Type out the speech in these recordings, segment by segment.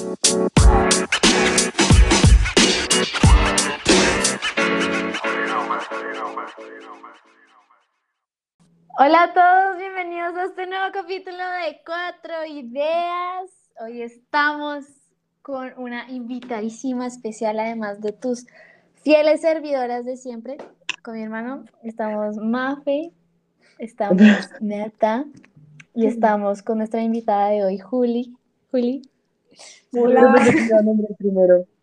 Hola a todos, bienvenidos a este nuevo capítulo de Cuatro Ideas. Hoy estamos con una invitadísima especial, además de tus fieles servidoras de siempre. Con mi hermano estamos Mafe, estamos Neta y estamos con nuestra invitada de hoy, Juli. Juli. Hola. primero.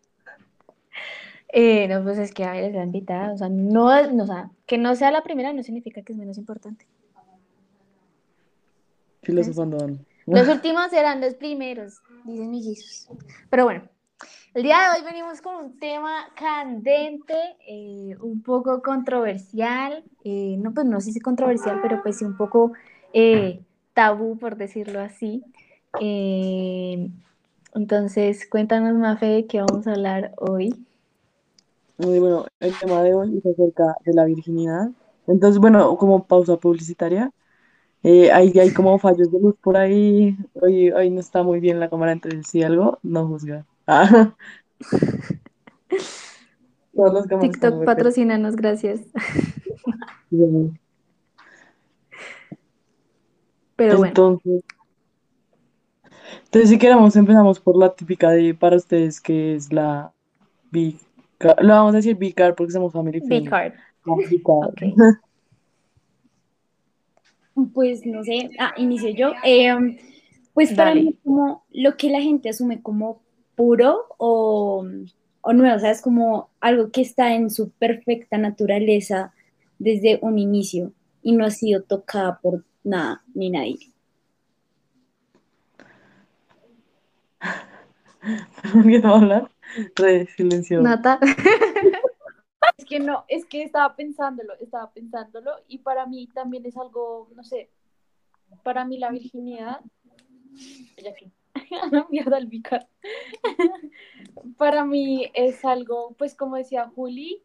Eh, no, pues es que a ver, es la invitada, o sea, no, no, o sea, que no sea la primera no significa que es menos importante. Filosofando. Los últimos serán los primeros, dicen mis Jesús. Pero bueno, el día de hoy venimos con un tema candente, eh, un poco controversial, eh, no, pues no sé si controversial, pero pues sí un poco tabú, por decirlo así. Entonces, cuéntanos, Mafe, de qué vamos a hablar hoy. Muy bueno, el tema de hoy es acerca de la virginidad. Entonces, bueno, como pausa publicitaria, eh, hay, hay como fallos de luz por ahí. Hoy, hoy no está muy bien la cámara, entonces si algo, no juzga. Ah. TikTok, patrocínanos, gracias. Pero bueno. Entonces, entonces, si queremos, empezamos por la típica de para ustedes, que es la Big Lo vamos a decir Big Card porque somos family Big Card. Pues no sé, ah, inicio yo. Em, pues para mí como lo que la gente asume como puro o, o nuevo, o sea, es como algo que está en su perfecta naturaleza desde un inicio y no ha sido tocada por nada ni nadie. ¿Quién hablar? Re silencio. Nata. Es que no, es que estaba pensándolo, estaba pensándolo y para mí también es algo, no sé, para mí la virginidad, ya que, mierda el bicar. para mí es algo, pues como decía Juli,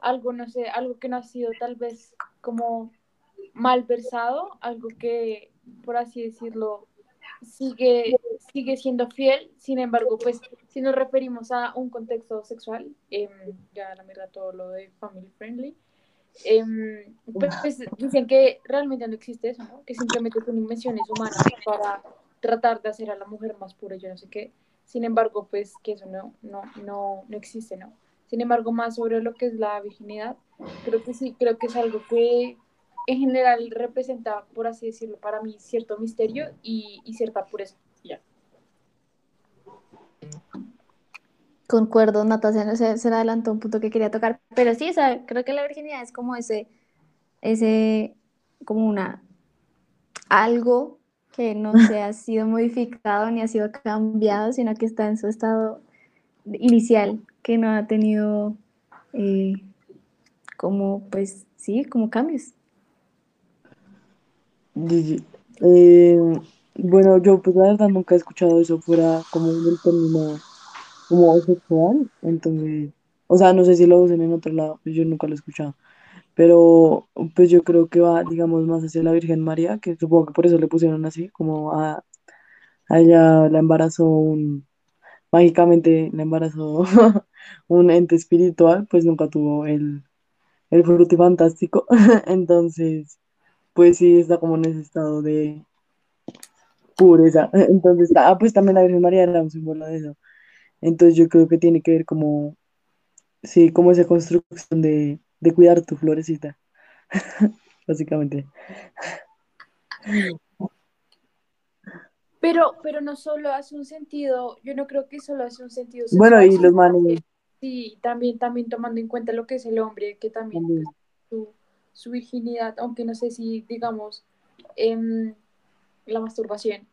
algo, no sé, algo que no ha sido tal vez como mal versado, algo que, por así decirlo, sigue, sigue siendo fiel, sin embargo, pues si nos referimos a un contexto sexual, em, ya la mierda todo lo de family friendly, em, pues, pues, dicen que realmente no existe eso, ¿no? que simplemente son invenciones humanas para tratar de hacer a la mujer más pura, yo no sé qué, sin embargo, pues que eso no, no, no, no existe, ¿no? Sin embargo, más sobre lo que es la virginidad, creo que sí, creo que es algo que en general representa, por así decirlo, para mí cierto misterio y, cierta pureza. Ya. Concuerdo, Natalia se, se adelantó un punto que quería tocar, pero sí, o creo que la virginidad es como ese, ese, como una, algo que no se ha sido modificado ni ha sido cambiado, sino que está en su estado inicial, que no ha tenido eh, como, pues, sí, como cambios. Eh, bueno, yo pues la verdad nunca he escuchado eso fuera como un término como sexual, entonces, o sea, no sé si lo usen en otro lado, pues yo nunca lo he escuchado, pero pues yo creo que va, digamos, más hacia la Virgen María, que supongo que por eso le pusieron así, como a, ella la embarazó un, mágicamente la embarazó un ente espiritual, pues nunca tuvo el, el fruto fantástico, entonces pues sí está como en ese estado de pureza. Entonces, ah, pues también la Virgen María era un símbolo de eso. Entonces yo creo que tiene que ver como, sí, como esa construcción de, cuidar tu florecita, básicamente. Pero, pero no solo hace un sentido, yo no creo que solo hace un sentido Bueno, y los manes. Sí, también, también tomando en cuenta lo que es el hombre, que también, pues, su virginidad, aunque no sé si, digamos, em, la masturbación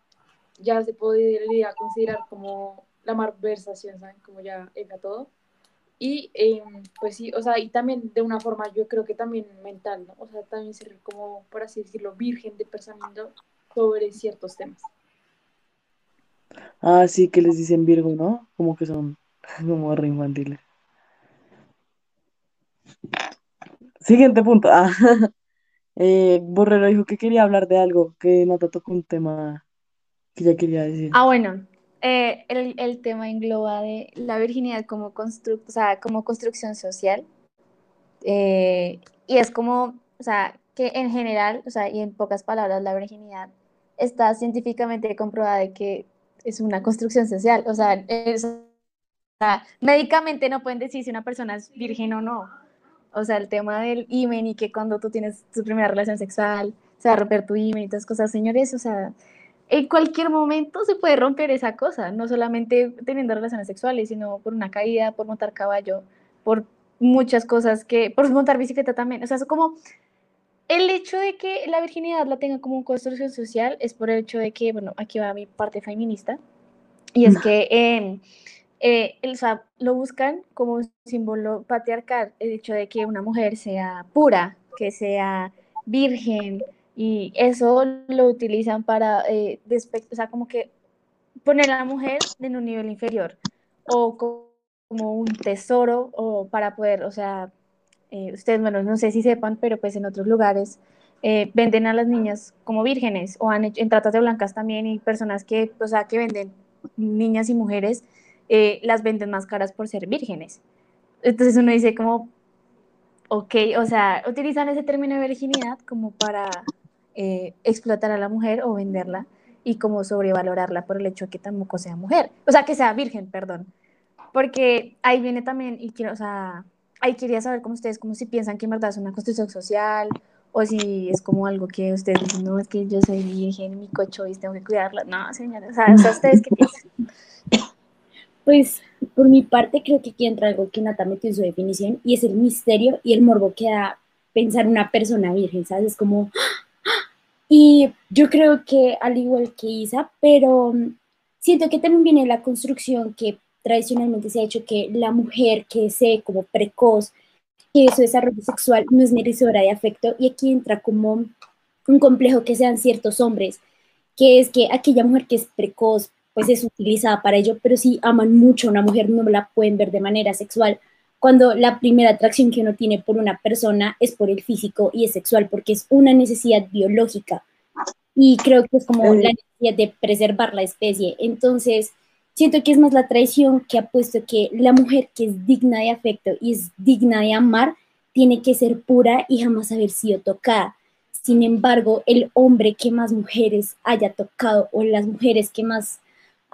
ya se podría considerar como la malversación, ¿saben? Como ya entra todo. Y em, pues sí, o sea, y también de una forma, yo creo que también mental, ¿no? O sea, también ser como, por así decirlo, virgen de pensamiento sobre ciertos temas. Ah, sí, que les dicen Virgo, ¿no? Como que son como re infantiles. Siguiente punto. Ah, eh, Borrero dijo que quería hablar de algo, que no te tocó un tema que ya quería decir. Ah, bueno. eh, el, el, tema engloba de la virginidad como, constru o sea, como construcción social. Eh, y es como, o sea, que en general, o sea, y en pocas palabras, la virginidad está científicamente comprobada de que es una construcción social. O sea, es, o sea, médicamente no pueden decir si una persona es virgen o no. O sea, el tema del imen y que cuando tú tienes tu primera relación sexual se va a romper tu imen y todas cosas, señores, o sea, en cualquier momento se puede romper esa cosa, no solamente teniendo relaciones sexuales, sino por una caída, por montar caballo, por muchas cosas que, por montar bicicleta también. O sea, es como el hecho de que la virginidad la tenga como construcción social es por el hecho de que, bueno, aquí va mi parte feminista, y es que eh, eh, o sea, lo buscan como un símbolo patriarcal, el hecho de que una mujer sea pura, que sea virgen, y eso lo utilizan para, eh, o sea, como que poner a la mujer en un nivel inferior o como un tesoro o para poder, o sea, eh, ustedes, bueno, no sé si sepan, pero pues en otros lugares eh, venden a las niñas como vírgenes o han hecho, en tratas de blancas también y personas que, o sea, que venden niñas y mujeres, eh, las venden más caras por ser vírgenes. Entonces uno dice como, ok, o sea, utilizan ese término de virginidad como para eh, explotar a la mujer o venderla y como sobrevalorarla por el hecho de que tampoco sea mujer, o sea, que sea virgen, perdón. Porque ahí viene también, y quiero, o sea, ahí quería saber cómo ustedes, como si piensan que en verdad es una construcción social o si es como algo que ustedes dicen, no, es que yo soy virgen, mi cocho y tengo que cuidarla. No, señora, o sea, ¿ustedes qué piensan? Pues por mi parte creo que aquí entra algo que Nata metió en su definición y es el misterio y el morbo que da pensar una persona virgen, ¿sabes? Es como, y yo creo que al igual que Isa, pero mm, siento que también viene la construcción que tradicionalmente se ha hecho que la mujer que sea como precoz, que su desarrollo sexual no es merecedora de afecto y aquí entra como un complejo que sean ciertos hombres, que es que aquella mujer que es precoz pues es utilizada para ello, pero si aman mucho a una mujer no la pueden ver de manera sexual, cuando la primera atracción que uno tiene por una persona es por el físico y es sexual, porque es una necesidad biológica. Y creo que es como la necesidad de preservar la especie. Entonces, siento que es más la traición que ha puesto que la mujer que es digna de afecto y es digna de amar, tiene que ser pura y jamás haber sido tocada. Sin embargo, el hombre que más mujeres haya tocado o las mujeres que más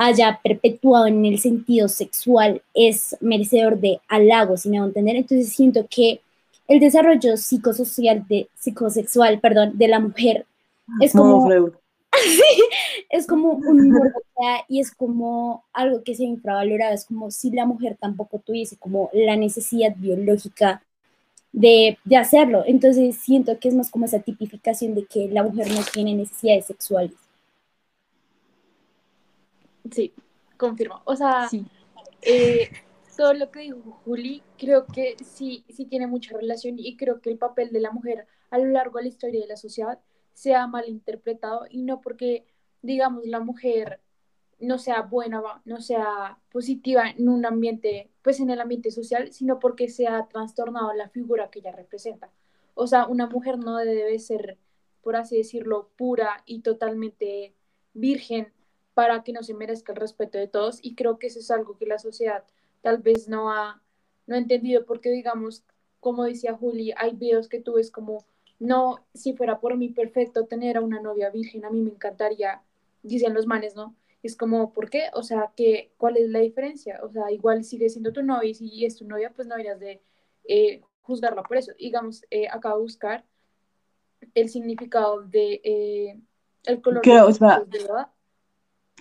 haya perpetuado en el sentido sexual es merecedor de halago, si me a entender. Entonces siento que el desarrollo psicosocial de psicosexual, perdón, de la mujer es como es como un y es como algo que se ha infravalorado, es como si la mujer tampoco tuviese como la necesidad biológica de, de hacerlo. Entonces siento que es más como esa tipificación de que la mujer no tiene necesidades sexuales. Sí, confirmo. O sea, eh, todo lo que dijo Juli, creo que sí, sí tiene mucha relación y creo que el papel de la mujer a lo largo de la historia de la sociedad se ha malinterpretado y no porque, digamos, la mujer no sea buena, no sea positiva en un ambiente, pues en el ambiente social, sino porque se ha trastornado la figura que ella representa. O sea, una mujer no debe ser, por así decirlo, pura y totalmente virgen para que no se merezca el respeto de todos y creo que eso es algo que la sociedad tal vez no ha, no ha entendido porque digamos, como decía Juli, hay videos que tú ves como, no, si fuera por mí perfecto tener a una novia virgen, a mí me encantaría, dicen los manes, ¿no? Es como, ¿por qué? O sea, que, ¿cuál es la diferencia? O sea, igual sigue siendo tu novia y si es tu novia, pues no deberías de eh, juzgarla por eso. Digamos, eh, acabo de buscar el significado de eh, el color de, o sea,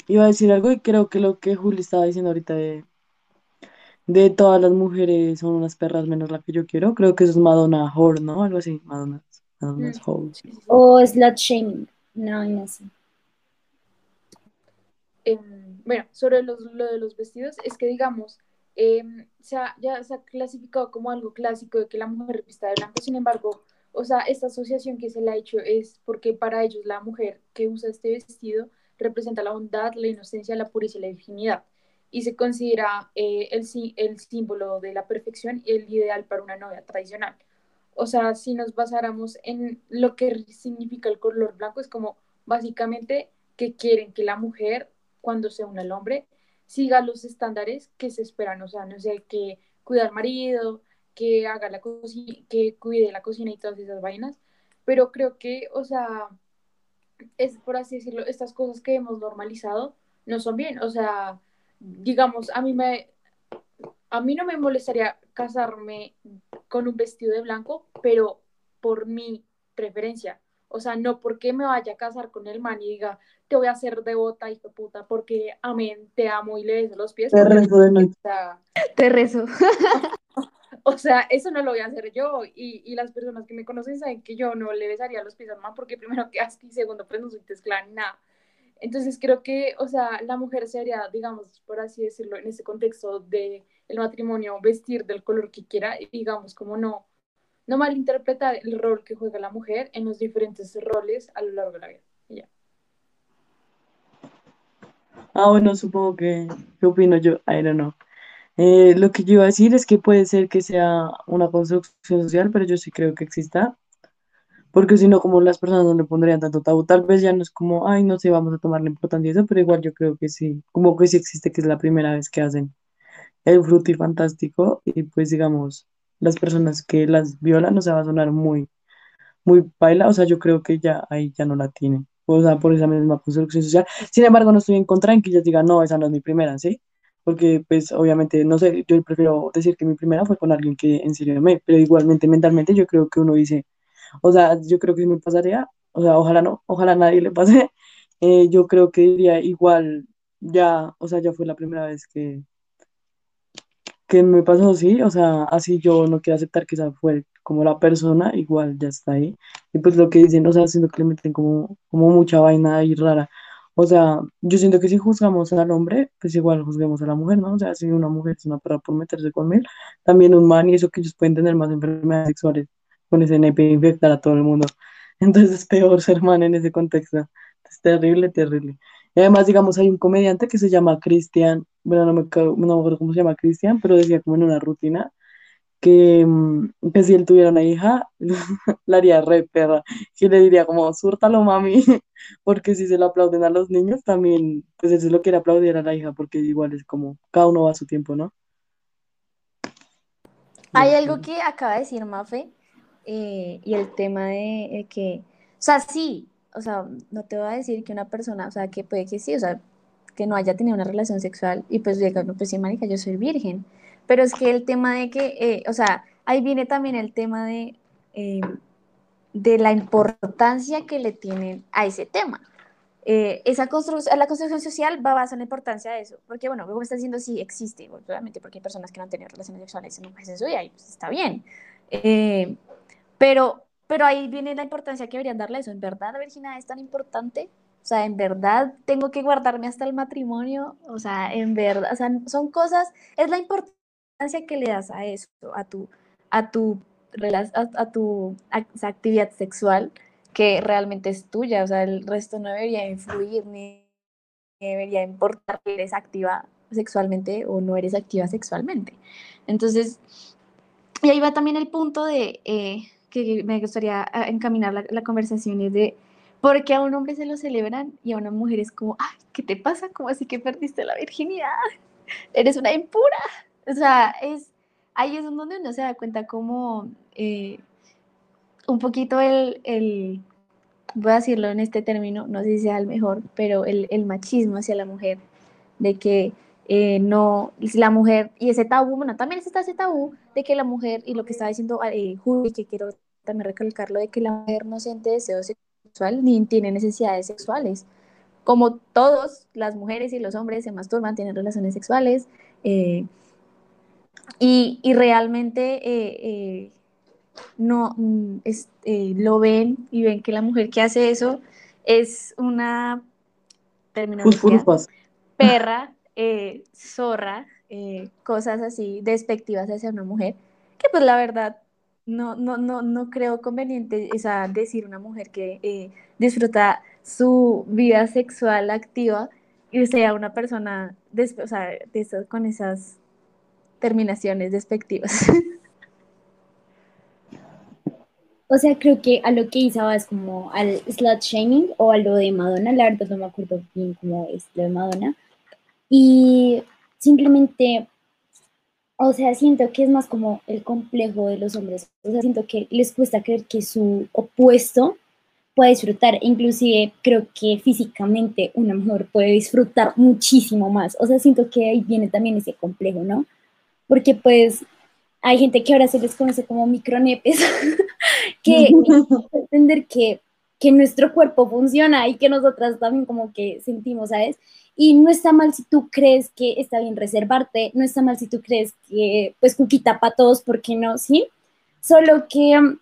iba a decir algo y creo que lo que Juli estaba diciendo ahorita de, de todas las mujeres son unas perras menos la que yo quiero, creo que eso es Madonna Whore, ¿no? Algo así, Madonna, Madonna's mm. Whore. O slut shaming, no, no sé. Bueno, sobre los, lo de los vestidos, es que digamos, eh, ya se ha clasificado como algo clásico de que la mujer vista de blanco, sin embargo, o sea, esta asociación que se le ha hecho es porque para ellos la mujer que usa este vestido representa la bondad, la inocencia, la pureza y la virginidad, y se considera eh, el, el símbolo de la perfección y el ideal para una novia tradicional. O sea, si nos basáramos en lo que significa el color blanco, es como básicamente que quieren que la mujer, cuando se une al hombre, siga los estándares que se esperan, o sea, no sé, que cuida al marido, que haga la que cuide la cocina y todas esas vainas, pero creo que, o sea, es por así decirlo, estas cosas que hemos normalizado no son bien, o sea, digamos, a mí me, a mí no me molestaría casarme con un vestido de blanco, pero por mi preferencia. O sea, no porque me vaya a casar con el man y diga, te voy a hacer devota, hijo de puta, porque amén, te amo y le beso los pies. Te rezo de noche. Te rezo. o sea, eso no lo voy a hacer yo. Y, y las personas que me conocen saben que yo no le besaría los pies al man porque primero que asco y segundo, pues no soy tezcla ni nada. Entonces creo que, o sea, la mujer sería, digamos, por así decirlo, en ese contexto de el matrimonio, vestir del color que quiera y digamos, como no, no malinterpretar el rol que juega la mujer en los diferentes roles a lo largo de la vida. Ah, bueno, supongo que, ¿qué opino yo? I don't know. Eh, lo que yo iba a decir es que puede ser que sea una construcción social, pero yo sí creo que exista, porque si no, como las personas no le pondrían tanto tabú, tal vez ya no es como, ay, no sé, vamos a tomar la importancia de eso, pero igual yo creo que sí, como que sí existe, que es la primera vez que hacen el fruti fantástico, y pues digamos, las personas que las violan, o sea, va a sonar muy, muy paila, o sea, yo creo que ya ahí ya no la tienen, o sea, por esa misma construcción social. Sin embargo, no estoy en contra en que ellas digan, no, esa no es mi primera, ¿sí? Porque, pues, obviamente, no sé, yo prefiero decir que mi primera fue con alguien que en serio me, pero igualmente, mentalmente, yo creo que uno dice, o sea, yo creo que me pasaría, o sea, ojalá no, ojalá a nadie le pase, eh, yo creo que diría igual, ya, o sea, ya fue la primera vez que, que me pasó así, o sea, así yo no quiero aceptar que esa fue como la persona, igual ya está ahí. Y pues lo que dicen, o sea, siento que le meten como, como mucha vaina ahí rara. O sea, yo siento que si juzgamos al hombre, pues igual juzguemos a la mujer, ¿no? O sea, si una mujer es una perra por meterse con él, también un man y eso que ellos pueden tener más enfermedades sexuales con ese nepe infectar a todo el mundo. Entonces es peor ser man en ese contexto. Es terrible, terrible. Y además, digamos, hay un comediante que se llama Cristian, bueno, no me, no me acuerdo cómo se llama Cristian, pero decía como en una rutina que, mm, que si él tuviera una hija, la haría re perra, que le diría como, súrtalo, mami, porque si se lo aplauden a los niños, también, pues él se lo quiere aplaudir a la hija, porque igual es como, cada uno va a su tiempo, ¿no? Hay algo que acaba de decir Mafe eh, y el tema de eh, que, o sea, sí, o sea, no te voy a decir que una persona, o sea, que puede que sí, o sea, que no haya tenido una relación sexual y pues diga, no, pues sí, marica, yo soy virgen, pero es que el tema de que, eh, o sea, ahí viene también el tema de, eh, de la importancia que le tienen a ese tema. Eh, esa construcción, la construcción social va basada en la importancia de eso, porque bueno, como está diciendo, sí existe, obviamente, porque hay personas que no han tenido relaciones sexuales en un vida y pues está bien. Eh, pero, pero ahí viene la importancia que deberían darle a eso. ¿En verdad la virginidad es tan importante? O sea, ¿en verdad tengo que guardarme hasta el matrimonio? O sea, en verdad, o sea, son cosas, es la importancia que le das a eso, a tu, a tu, a, a tu actividad sexual que realmente es tuya. O sea, el resto no debería influir ni debería importar que eres activa sexualmente o no eres activa sexualmente. Entonces, y ahí va también el punto de eh, que me gustaría ah, encaminar la, la conversación es de por qué a un hombre se lo celebran y a una mujer es como, ay, ¿qué te pasa? ¿Cómo así que perdiste la virginidad? Eres una impura. O sea, es, ahí es donde uno se da cuenta como eh, un poquito el, el, voy a decirlo en este término, no sé si sea el mejor, pero el, el machismo hacia la mujer, de que eh, no, la mujer, y ese tabú, bueno, también está ese tabú de que la mujer, y lo que estaba diciendo eh, Juli, que quiero también recalcarlo, de que la mujer no siente deseo sexual ni tiene necesidades sexuales. Como todos, las mujeres y los hombres se masturban, tienen relaciones sexuales, eh, y, y, realmente eh, eh, no mm, es, eh, lo ven y ven que la mujer que hace eso es una terminología perra, zorra, cosas así despectivas hacia una mujer, que pues la verdad no, no, no, no creo conveniente o sea, decir una mujer que eh, disfruta su vida sexual activa y sea una persona o sea, de esas, con esas terminaciones despectivas. O sea, creo que a lo que Isa es como al slut shaming o a lo de Madonna, la verdad no me acuerdo bien cómo es lo de Madonna, Y simplemente, o sea, siento que es más como el complejo de los hombres. O sea, siento que les cuesta creer que su opuesto puede disfrutar. Inclusive creo que físicamente una mujer puede disfrutar muchísimo más. O sea, siento que ahí viene también ese complejo, ¿no? Porque pues hay gente que ahora se les conoce como micronepes, que entender que, que nuestro cuerpo funciona y que nosotras también como que sentimos, ¿sabes? Y no está mal si tú crees que está bien reservarte, no está mal si tú crees que, pues, cuquita para todos, ¿por qué no? ¿Sí? Solo que um,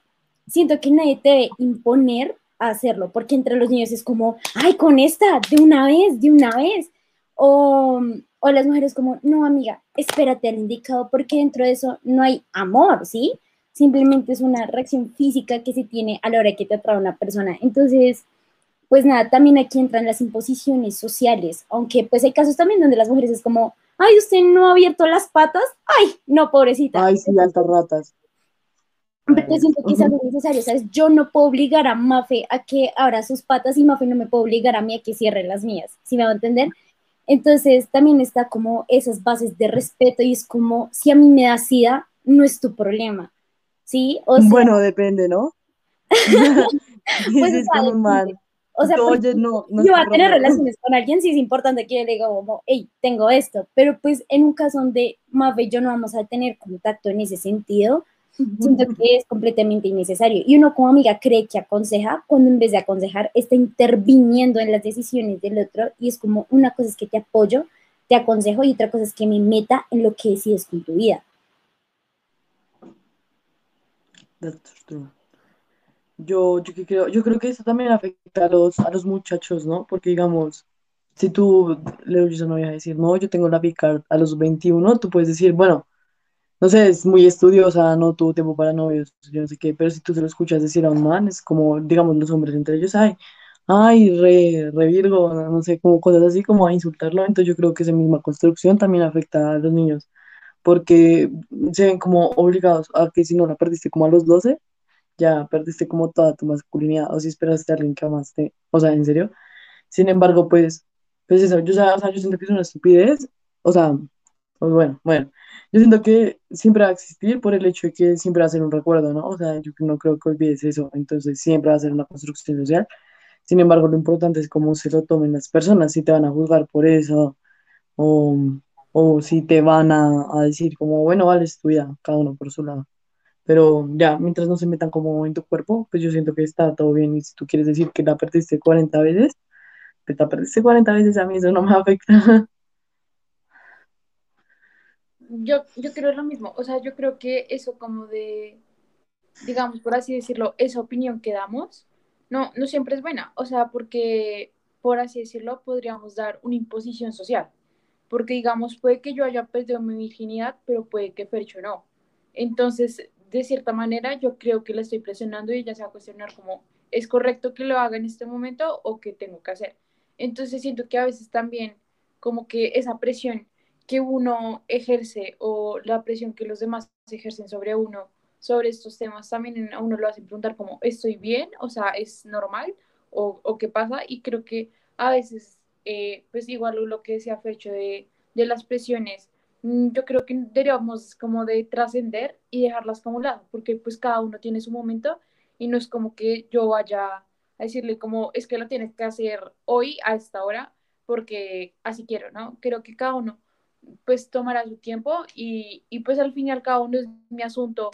siento que nadie te debe imponer a hacerlo, porque entre los niños es como, ay, con esta, de una vez, de una vez. O, o las mujeres como, no, amiga, espérate al indicado, porque dentro de eso no hay amor, ¿sí? Simplemente es una reacción física que se tiene a la hora que te atrae una persona. Entonces, pues nada, también aquí entran las imposiciones sociales, aunque pues hay casos también donde las mujeres es como, ay, usted no ha abierto las patas, ay, no, pobrecita. Ay, sí, altas ratas. Pero siento que es algo necesario, ¿sabes? Yo no puedo obligar a Mafe a que abra sus patas y Mafe no me puede obligar a mí a que cierre las mías, ¿sí me va a entender? Entonces también está como esas bases de respeto y es como, si a mí me da sida, no es tu problema, ¿sí? O sea, bueno, depende, ¿no? pues es como mal. O sea, no, yo voy a tener relaciones con alguien, sí es importante que yo le diga como, hey, tengo esto, pero pues en un caso donde Mafe y yo no vamos a tener contacto en ese sentido, siento que es completamente innecesario. Y uno como amiga cree que aconseja, cuando en vez de aconsejar está interviniendo en las decisiones del otro y es como una cosa es que te apoyo, te aconsejo y otra cosa es que me meta en lo que decides con tu vida. Yo, yo, creo, yo creo que eso también afecta a los, a los muchachos, ¿no? Porque, digamos, si tú le oyes a una vieja decir, no, yo tengo la picar a los 21, tú puedes decir, bueno, no sé, es muy estudiosa, no tuvo tiempo para novios, yo no sé qué, pero si tú se lo escuchas decir a un man, es como, digamos, los hombres entre ellos, ay, ay, re, re Virgo, no sé, como cosas así, como a insultarlo, entonces yo creo que esa misma construcción también afecta a los niños, porque se ven como obligados a que si no la perdiste como a los 12, ya perdiste como toda tu masculinidad, o si esperaste a alguien que amaste, o sea, en serio. Sin embargo, pues, pues eso, yo, o sea, yo siento que es una estupidez, o sea, pues bueno, bueno, yo siento que siempre va a existir por el hecho de que siempre va a ser un recuerdo, ¿no? O sea, yo no creo que olvides eso, entonces siempre va a ser una construcción social. Sin embargo, lo importante es cómo se lo tomen las personas, si te van a juzgar por eso, o, o si te van a, a decir como, bueno, vale, es tu vida, cada uno por su lado. Pero ya, mientras no se metan como en tu cuerpo, pues yo siento que está todo bien. Y si tú quieres decir que la perdiste 40 veces, pues la perdiste 40 veces, a mí eso no me afecta. Yo, yo creo lo mismo. O sea, yo creo que eso como de, digamos, por así decirlo, esa opinión que damos, no, no siempre es buena. O sea, porque, por así decirlo, podríamos dar una imposición social. Porque, digamos, puede que yo haya perdido mi virginidad, pero puede que Fercho no. Entonces, de cierta manera yo creo que la estoy presionando y ella se va a cuestionar como, ¿es correcto que lo haga en este momento o qué tengo que hacer? Entonces siento que a veces también como que esa presión que uno ejerce o la presión que los demás ejercen sobre uno, sobre estos temas, también a uno lo hace preguntar como, ¿estoy bien? O sea, ¿es normal? ¿O, o qué pasa? Y creo que a veces, eh, pues igual lo que decía Fecho de, de las presiones Mm, yo creo que deberíamos como de trascender y dejarlas como lado, porque pues cada uno tiene su momento y no es como que yo vaya a decirle como es que lo tienes que hacer hoy a esta hora porque así quiero, ¿no? Creo que cada uno pues tomará su tiempo y, y pues al fin y al cabo no es mi asunto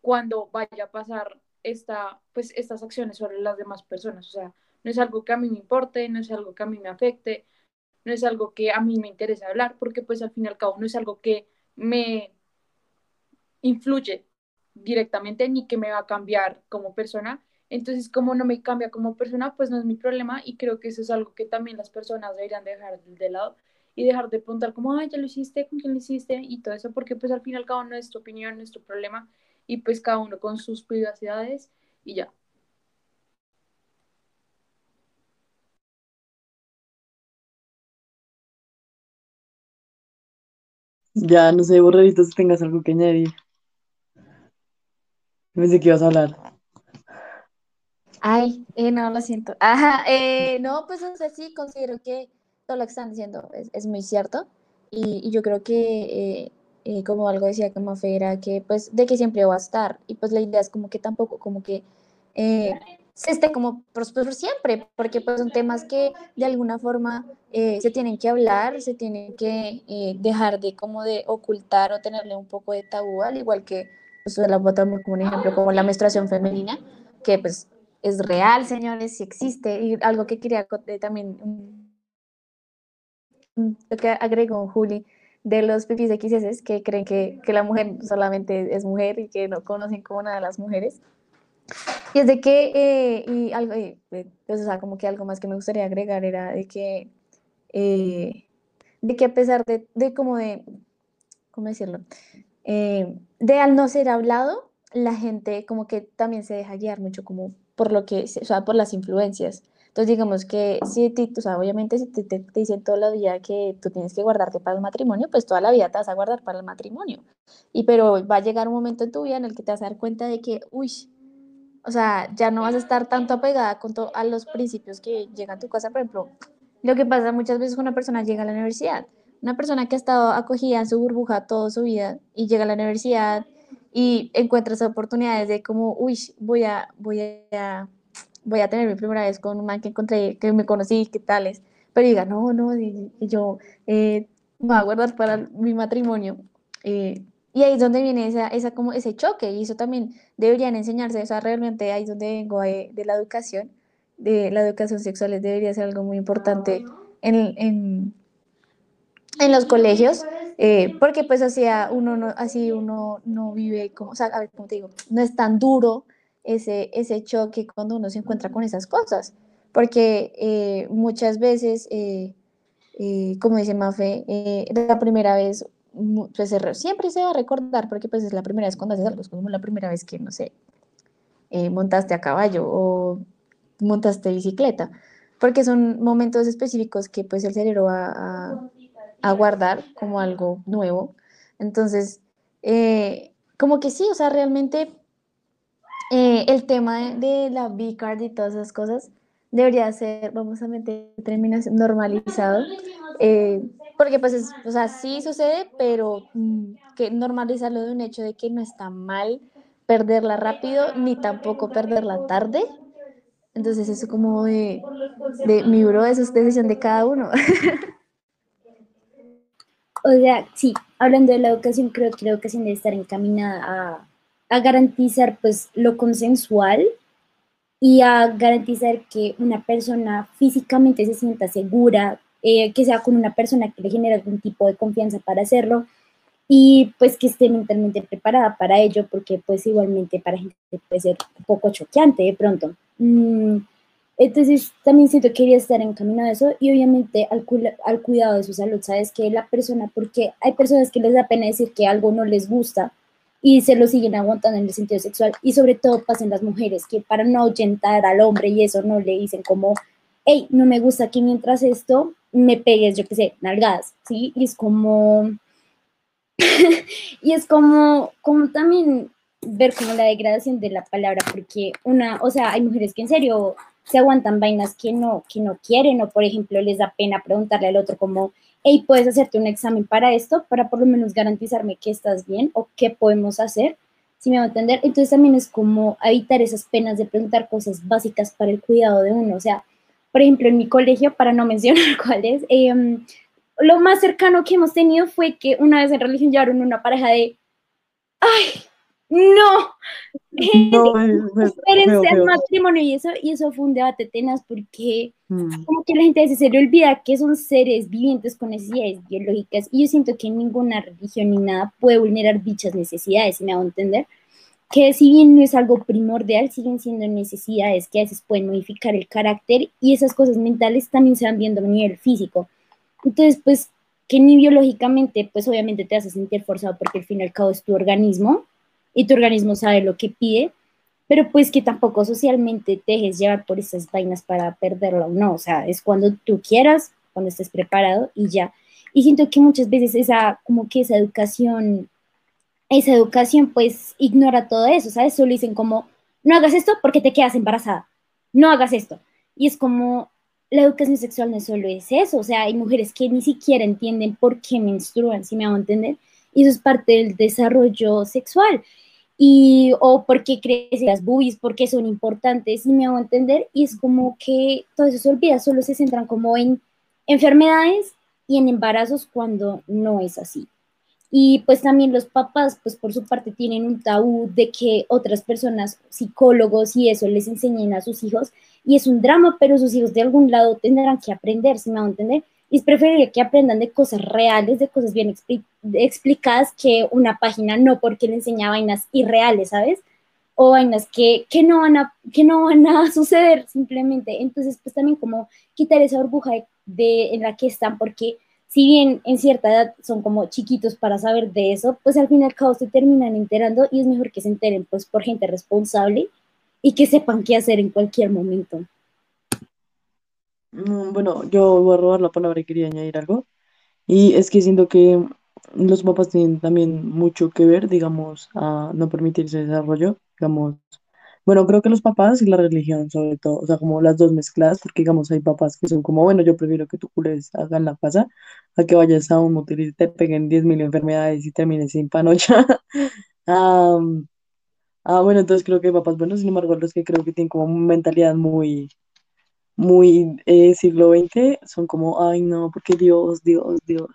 cuando vaya a pasar esta, pues estas acciones sobre las demás personas, o sea, no es algo que a mí me importe, no es algo que a mí me afecte, no es algo que a mí me interesa hablar, porque pues al fin y al cabo no es algo que me influye directamente ni que me va a cambiar como persona. Entonces, como no me cambia como persona, pues no es mi problema y creo que eso es algo que también las personas deberían dejar de lado y dejar de preguntar como, ay, ya lo hiciste, con quién lo hiciste y todo eso, porque pues al fin y al cabo no es tu opinión, es tu problema y pues cada uno con sus privacidades y ya. Ya, no sé, borrerito, si tengas algo que añadir. Pensé que ibas a hablar. Ay, eh, no, lo siento. Ajá, eh, no, pues o sea, sí, considero que todo lo que están diciendo es, es muy cierto. Y, y, yo creo que, eh, eh, como algo decía como era que pues de que siempre va a estar. Y pues la idea es como que tampoco como que eh, se esté como por, por, siempre, porque pues son temas que de alguna forma eh, se tienen que hablar, se tienen que eh, dejar de como de ocultar o tenerle un poco de tabú, al igual que pues la botamos como un ejemplo como la menstruación femenina, que pues es real, señores, sí existe, y algo que quería también, lo que agregó Juli, de los pipis XS que creen que, que la mujer solamente es mujer y que no conocen como nada a las mujeres. Y es de que, eh, y algo, eh, pues, o sea, como que algo más que me gustaría agregar era de que, eh, de que a pesar de, de como de, ¿cómo decirlo? Eh, de al no ser hablado, la gente como que también se deja guiar mucho como por lo que, o sea, por las influencias. Entonces, digamos que si ti, o sea, obviamente si te, te, te, dicen toda la vida que tú tienes que guardarte para el matrimonio, pues toda la vida te vas a guardar para el matrimonio. Y pero va a llegar un momento en tu vida en el que te vas a dar cuenta de que, uy, o sea, ya no vas a estar tanto apegada con a los principios que llegan a tu casa. Por ejemplo, lo que pasa muchas veces cuando una persona llega a la universidad. Una persona que ha estado acogida en su burbuja toda su vida y llega a la universidad y encuentra esas oportunidades de como, uy, voy a, voy a, voy a tener mi primera vez con un man que encontré, que me conocí, qué tales. Pero diga, no, no, yo eh, me voy a guardar para mi matrimonio. Eh, y ahí es donde viene esa, esa, como ese choque, y eso también deberían enseñarse, o sea, realmente ahí es donde vengo de, de la educación, de la educación sexual, debería ser algo muy importante en, en, en los colegios, eh, porque pues así uno, no, así uno no vive, como, o sea, a ver, como te digo, no es tan duro ese, ese choque cuando uno se encuentra con esas cosas, porque eh, muchas veces, eh, eh como dice Mafe, eh, la primera vez pues siempre se va a recordar porque pues es la primera vez cuando haces algo, es como la primera vez que, no sé, eh, montaste a caballo o montaste bicicleta, porque son momentos específicos que pues el cerebro va a, a guardar como algo nuevo. Entonces, como que sí, o sea, realmente eh, el tema de, la B-card y todas esas cosas debería ser, vamos a meter términos normalizado, eh, porque pues, es, o sea, sí sucede, pero mm, que normalizarlo de un hecho de que no está mal perderla rápido, ni tampoco perderla tarde. Entonces eso como de, de mi bro, eso es decisión de cada uno. o sea, sí, hablando de la educación, creo que la educación debe estar encaminada a, a garantizar pues lo consensual y a garantizar que una persona físicamente se sienta segura, eh, que sea con una persona que le genere algún tipo de confianza para hacerlo y pues que esté mentalmente preparada para ello, porque pues igualmente para gente puede ser un poco choqueante de pronto. Mm, entonces también siento que quería estar encaminado a eso y obviamente al, cu al cuidado de su salud, sabes que la persona, porque hay personas que les da pena decir que algo no les gusta, y se lo siguen aguantando en el sentido sexual. Y sobre todo pasan las mujeres que para no ahuyentar al hombre y eso no le dicen como, hey, no me gusta que mientras esto me pegues, yo qué sé, nalgadas, ¿sí? Y es como, y es como, como también ver como la degradación de la palabra, porque una, o sea, hay mujeres que en serio se aguantan vainas que no, que no quieren, o por ejemplo les da pena preguntarle al otro como, hey, puedes hacerte un examen para esto, para por lo menos garantizarme que estás bien o qué podemos hacer, si me va a entender. Entonces también es como evitar esas penas de preguntar cosas básicas para el cuidado de uno. O sea, por ejemplo, en mi colegio, para no mencionar cuáles, eh, lo más cercano que hemos tenido fue que una vez en religión llevaron una pareja de, ay, no, no espérense al matrimonio y eso, y eso fue un debate tenaz porque mm. como que la gente a veces se le olvida que son seres vivientes con necesidades biológicas y yo siento que ninguna religión ni nada puede vulnerar dichas necesidades, si me hago entender, que si bien no es algo primordial, siguen siendo necesidades que a veces pueden modificar el carácter y esas cosas mentales también se van viendo a nivel físico. Entonces, pues que ni biológicamente, pues obviamente te hace sentir forzado porque al fin y al cabo es tu organismo, y tu organismo sabe lo que pide, pero pues que tampoco socialmente te dejes llevar por esas vainas para perderlo o no, o sea, es cuando tú quieras, cuando estés preparado y ya. Y siento que muchas veces esa, como que esa educación, esa educación pues ignora todo eso, ¿sabes? Solo dicen como, no hagas esto porque te quedas embarazada, no hagas esto. Y es como, la educación sexual no solo es eso, o sea, hay mujeres que ni siquiera entienden por qué menstruan, si me hago entender, y eso es parte del desarrollo sexual. Y, o por qué crecen las boobies, por qué son importantes, si me hago entender, y es como que todo eso se olvida, solo se centran como en enfermedades y en embarazos cuando no es así. Y pues también los papás, pues por su parte, tienen un tabú de que otras personas, psicólogos y eso, les enseñen a sus hijos. Y es un drama, pero sus hijos de algún lado tendrán que aprender, si me van a entender. Y es preferible que aprendan de cosas reales, de cosas bien explicadas, que una página no porque le enseña vainas irreales, ¿sabes? O vainas que, que, no van a, que no van a suceder simplemente. Entonces, pues también como quitar esa burbuja de, en la que están, porque si bien en cierta edad son como chiquitos para saber de eso, pues al fin y al cabo se terminan enterando y es mejor que se enteren pues por gente responsable y que sepan qué hacer en cualquier momento. Mm, Bueno, yo voy a robar la palabra y quería añadir algo. Y es que siento que los papás tienen también mucho que ver, digamos, a no permitir ese desarrollo, digamos. Bueno, creo que los papás y la religión, sobre todo, o sea, como las dos mezcladas, porque digamos, hay papás que son como, bueno, yo prefiero que tú cules hagan la casa, a que vayas a un motel y te peguen 10.000 enfermedades y termines sin panocha. Ah, ah, bueno, entonces creo que hay papás buenos, sin embargo, los que creo que tienen como mentalidad muy muy eh, siglo XX, son como, ay no, porque Dios, Dios, Dios.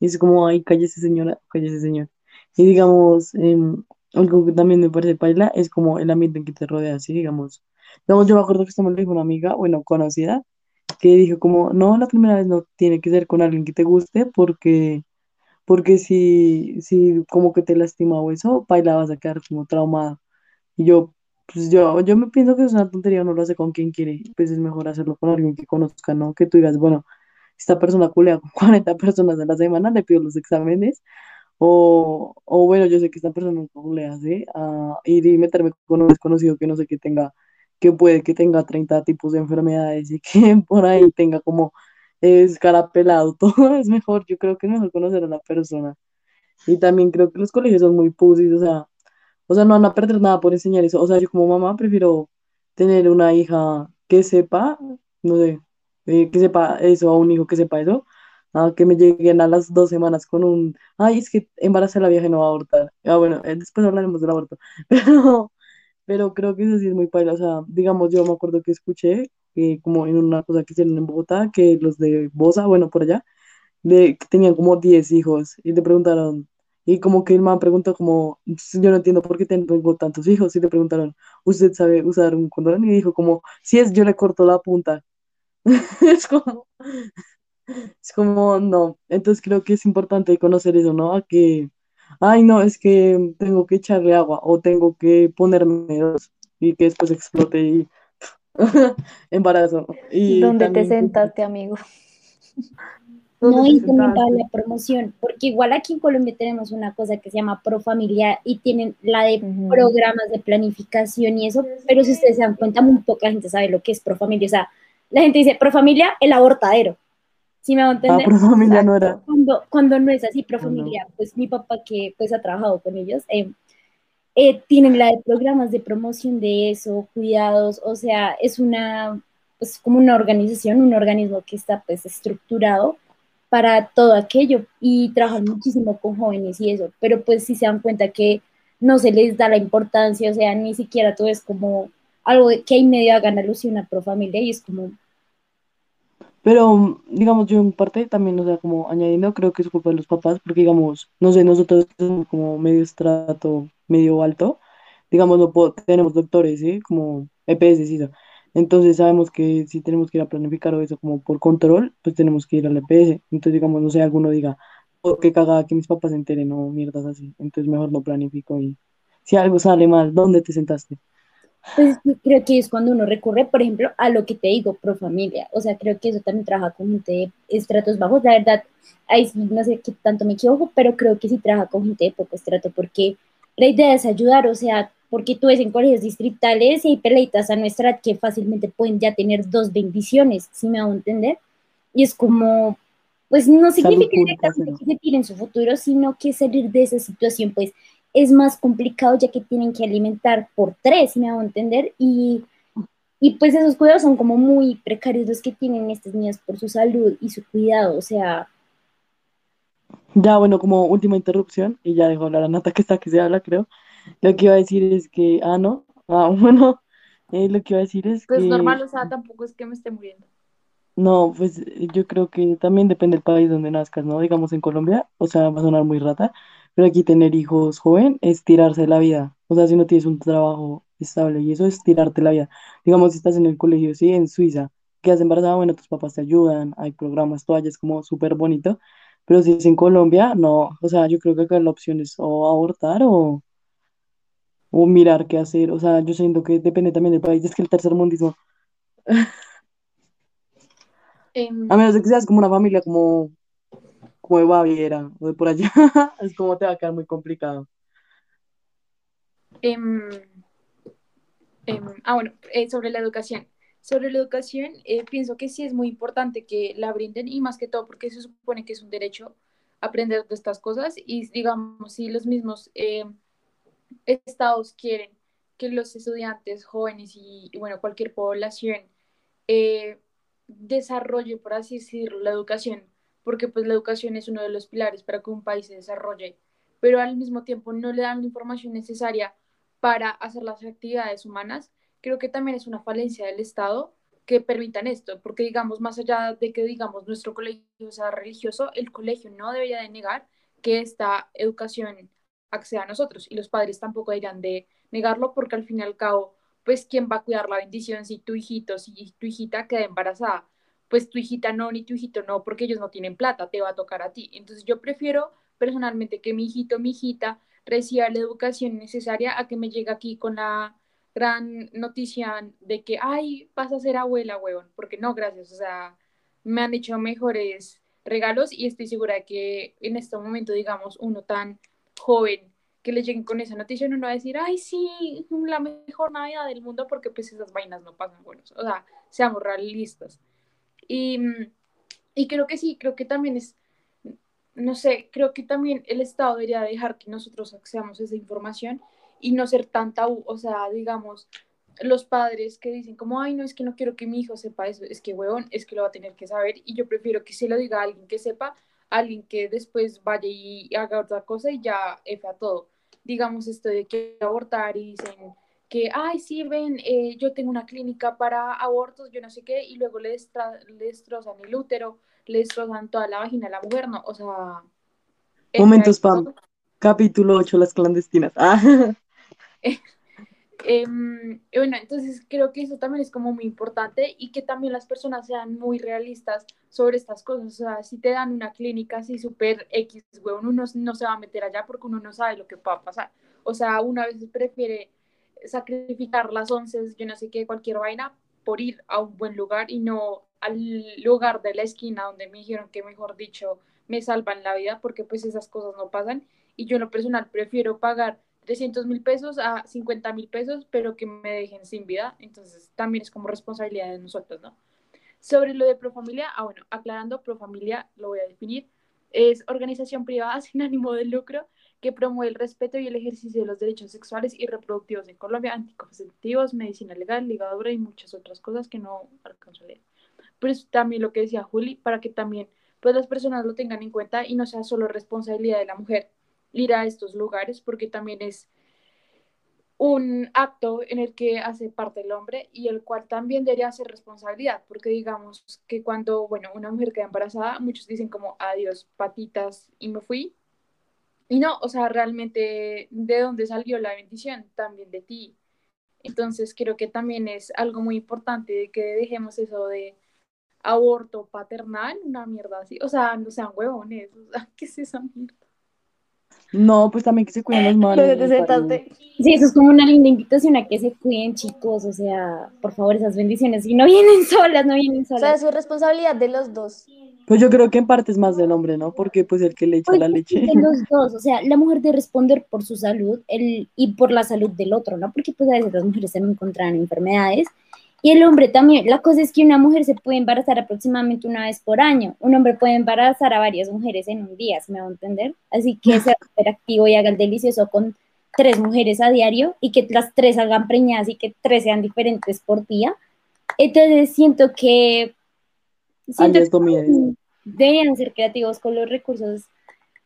Y es como, ay, cállese señora, cállese señor. Y digamos, em, algo que también me parece paila es como el ambiente en que te rodeas, ¿sí? Digamos, digamos, yo me acuerdo que esto me lo dijo una amiga, bueno, conocida, que dijo como, no, la primera vez no tiene que ser con alguien que te guste porque, porque si, si como que te lastima o eso, paila vas a quedar como traumada. Y yo, pues yo, yo me pienso que es una tontería, no lo hace con quien quiere, pues es mejor hacerlo con alguien que conozca, ¿no? Que tú digas, bueno, esta persona culea con 40 personas a la semana, le pido los exámenes, o, o bueno, yo sé que esta persona no le hace a ir y meterme con un desconocido que no sé que tenga, que puede que tenga 30 tipos de enfermedades y que por ahí tenga como escarapelado todo, es mejor, yo creo que es mejor conocer a la persona. Y también creo que los colegios son muy pusis, o sea, o sea, no van a perder nada por enseñar eso. O sea, yo como mamá prefiero tener una hija que sepa, no sé, eh, que sepa eso, a un hijo que sepa eso, a que me lleguen a las dos semanas con un, ay, es que embarazé a la vieja y no va a abortar. Ah, bueno, eh, después hablaremos del aborto. Pero, pero creo que eso sí es muy paila. O sea, digamos, yo me acuerdo que escuché, que como en una cosa que hicieron en Bogotá, que los de Bosa, bueno, por allá, de, que tenían como 10 hijos y te preguntaron, y como que el man preguntó como, yo no entiendo por qué tengo tantos hijos y le preguntaron, ¿usted sabe usar un condón? Y dijo como, si es, yo le corto la punta. Es como, es como, no. Entonces creo que es importante conocer eso, ¿no? A que, ay, no, es que tengo que echarle agua o tengo que ponerme dos y que después explote y embarazo. Y ¿Dónde te también, sentaste, amigo? No, ¿dónde te y también para sentaste? la promoción, porque igual aquí en Colombia tenemos una cosa que se llama Profamilia y tienen la de programas de planificación y eso, pero si ustedes se dan cuenta, muy poca gente sabe lo que es Profamilia. O sea, la gente dice Profamilia, el abortadero. ¿Sí me va a Ah, entender? pero familia no era. Cuando, cuando no es así, No, no. Profamilia, pues mi papá que pues ha trabajado con ellos, eh, eh, tienen la de programas de promoción de eso, cuidados, o sea, es una, pues como una organización, un organismo que está pues estructurado para todo aquello y trabajan muchísimo con jóvenes y eso, pero pues si se dan cuenta que no se les da la importancia, o sea, ni siquiera todo es como algo que ahí medio hagan alusión a Profamilia y es como, Pero, digamos, yo en parte también, o sea, como añadiendo, creo que es culpa de los papás, porque, digamos, no sé, nosotros somos como medio estrato, medio alto, digamos, no tenemos doctores, ¿sí? Como EPS, sí. Entonces sabemos que si tenemos que ir a planificar o eso como por control, pues tenemos que ir al EPS. Entonces, digamos, no sé, alguno diga, oh, qué cagada que mis papás se enteren, o mierdas así. Entonces mejor no planifico y si algo sale mal, ¿dónde te sentaste? Pues creo que es cuando uno recurre, por ejemplo, a lo que te digo, pro familia. O sea, creo que eso también trabaja con gente de estratos bajos. La verdad, ahí sí no sé qué tanto me equivoco, pero creo que sí trabaja con gente de poco estrato, porque la idea es ayudar, o sea, porque tú ves en colegios distritales y hay peleitas a nuestra edad que fácilmente pueden ya tener dos bendiciones, si me hago entender. Y es como, pues no significa directamente que se tiren su futuro, sino que salir de esa situación, pues es más complicado ya que tienen que alimentar por tres, si me hago entender, y y pues esos cuidados son como muy precarios los que tienen estas niñas por su salud y su cuidado, o sea... Ya, bueno, como última interrupción, y ya dejo hablar a Nata que está que se habla, creo. Lo que iba a decir es que, ah, no, ah, bueno, eh, lo que iba a decir es Pues que, normal, o sea, tampoco es que me esté muriendo. no, pues eh, yo creo que también depende del país donde nazcas, ¿no? Digamos en Colombia, o sea, va a sonar muy rata, pero aquí tener hijos joven es tirarse la vida. O sea, si no tienes un trabajo estable y eso es tirarte la vida. Digamos, si estás en el colegio, sí, en Suiza, quedas embarazada, bueno, tus papás te ayudan, hay programas, toallas, como súper bonito, pero si es en Colombia, no, o sea, yo creo que acá la opción es o abortar o, o mirar qué hacer. O sea, yo siento que depende también del país, es que el tercer mundismo, Em, a menos de que seas como una familia como, como de Baviera o de por allá, es como te va a quedar muy complicado. em, em, ah, bueno, eh, sobre la educación. Sobre la educación, eh, pienso que sí es muy importante que la brinden y más que todo porque se supone que es un derecho aprender de estas cosas y digamos, si los mismos eh, estados quieren que los estudiantes jóvenes y, bueno, cualquier población eh, desarrolle, por así decirlo, la educación, porque pues la educación es uno de los pilares para que un país se desarrolle, pero al mismo tiempo no le dan la información necesaria para hacer las actividades humanas, creo que también es una falencia del Estado que permitan esto, porque digamos, más allá de que digamos nuestro colegio sea religioso, el colegio no debería de negar que esta educación acceda a nosotros y los padres tampoco deberían de negarlo porque al fin y al cabo pues quién va a cuidar la bendición si tu hijito, si tu hijita queda embarazada, pues tu hijita no, ni tu hijito no, porque ellos no tienen plata, te va a tocar a ti. Entonces yo prefiero personalmente que mi hijito, mi hijita reciba la educación necesaria a que me llegue aquí con la gran noticia de que, ay, vas a ser abuela, huevón, porque no, gracias, o sea, me han hecho mejores regalos y estoy segura de que en este momento, digamos, uno tan joven que le lleguen con esa noticia, uno va a decir, ay, sí, la mejor Navidad del mundo, porque pues esas vainas no pasan buenos. O sea, seamos realistas. Y, y creo que sí, creo que también es, no sé, creo que también el Estado debería dejar que nosotros accedamos a esa información y no ser tan tabú. O sea, digamos, los padres que dicen como, ay, no, es que no quiero que mi hijo sepa eso, es que, huevón, es que lo va a tener que saber y yo prefiero que se lo diga a alguien que sepa, alguien que después vaya y haga otra cosa y ya F a todo digamos, esto de que abortar y dicen que, ay, sí, ven, eh, yo tengo una clínica para abortos, yo no sé qué, y luego le, le destrozan el útero, le destrozan toda la vagina a la mujer, ¿no? O sea... Momentos, Pam. Capítulo 8, las clandestinas. Ah. Eh, bueno, entonces creo que eso también es como muy importante y que también las personas sean muy realistas sobre estas cosas. O sea, si te dan una clínica así súper X, weón, uno no se va a meter allá porque uno no sabe lo que va a pasar. O sea, una vez prefiere sacrificar las once, yo no sé qué, cualquier vaina, por ir a un buen lugar y no al lugar de la esquina donde me dijeron que, mejor dicho, me salvan la vida porque pues esas cosas no pasan. Y yo en lo personal prefiero pagar 300 mil pesos a 50 mil pesos, pero que me dejen sin vida. Entonces también es como responsabilidad de nosotros, ¿no? Sobre lo de Profamilia, ah, bueno, aclarando, Profamilia lo voy a definir, es organización privada sin ánimo de lucro que promueve el respeto y el ejercicio de los derechos sexuales y reproductivos en Colombia, anticonceptivos, medicina legal, ligadura y muchas otras cosas que no alcanzo a leer. Pero es también lo que decía Juli, para que también pues las personas lo tengan en cuenta y no sea solo responsabilidad de la mujer, ir a estos lugares porque también es un acto en el que hace parte el hombre y el cual también debería ser responsabilidad, porque digamos que cuando, bueno, una mujer queda embarazada, muchos dicen como adiós, patitas y me fui. Y no, o sea, realmente de dónde salió la bendición, también de ti. Entonces creo que también es algo muy importante que dejemos eso de aborto paternal, una mierda así. O sea, no sean huevones, o sea, ¿qué es esa mierda? No, pues también que se cuiden las manos. Sí, eso es como una linda invitación a que se cuiden, chicos. O sea, por favor, esas bendiciones. Y no vienen solas, no vienen solas. O sea, es su responsabilidad de los dos. Pues yo creo que en parte es más del hombre, ¿no? Porque pues el que le echa Pues, la leche. De los dos, o sea, la mujer de responder por su salud el, y por la salud del otro, ¿no? Porque pues a veces las mujeres también encuentran enfermedades y el hombre también. La cosa es que una mujer se puede embarazar aproximadamente una vez por año. Un hombre puede embarazar a varias mujeres en un día, ¿se me va a entender? Así que sea súper activo y haga el delicioso con tres mujeres a diario y que las tres salgan preñadas y que tres sean diferentes por día, Entonces siento que, siento que deberían ser creativos con los recursos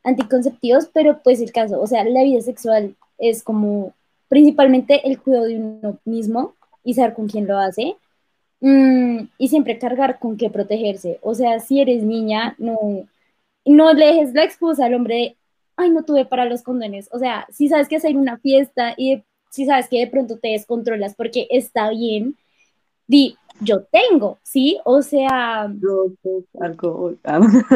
anticonceptivos, pero pues el caso, o sea, la vida sexual es como principalmente el cuidado de uno mismo y saber con quién lo hace. Mm, y siempre cargar con qué protegerse. O sea, si eres niña, no, no le dejes la excusa al hombre de, ay, no tuve para los condones. O sea, si sabes que hacer una fiesta y si sabes que de pronto te descontrolas porque está bien, di, yo tengo, ¿sí? O sea... alcohol.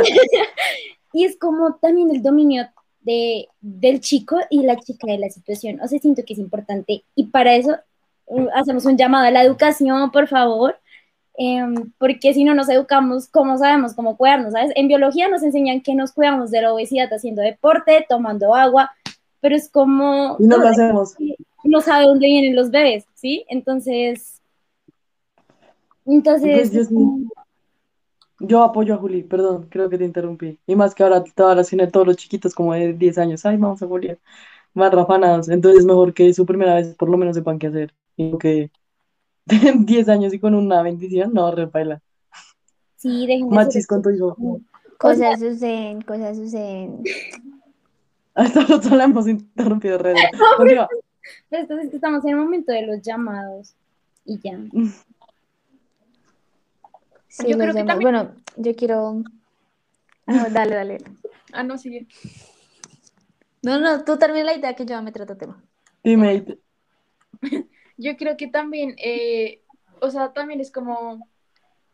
y es como también el dominio de, del chico y la chica de la situación. O sea, siento que es importante. Y para eso hacemos un llamado a la educación, por favor, em, porque si no nos educamos, ¿cómo sabemos cómo cuidarnos? ¿sabes? En biología nos enseñan que nos cuidamos de la obesidad haciendo deporte, tomando agua, pero es como... Y no lo hacemos. No sabe dónde vienen los bebés, ¿sí? Entonces... Entonces... Pues yo apoyo a Juli, perdón, creo que te interrumpí. Y más que ahora todas las todos los chiquitos como de 10 años, ay, vamos a Juli, más rafanados. Entonces es mejor que su primera vez por lo menos sepan qué hacer. Y que 10 años y con una bendición, no, repaila. Sí, déjenme. Machis con tu hijo. Cosas suceden, cosas suceden. Hasta nosotros la hemos interrumpido, Red. Pero entonces estamos en el momento de los llamados y ya. Sí, yo creo que también... Bueno, yo quiero... dale, dale. Ah, no, sigue. No, no, tú termina la idea que yo me trato tema. Dime. Yo creo que también, eh, o sea, también es como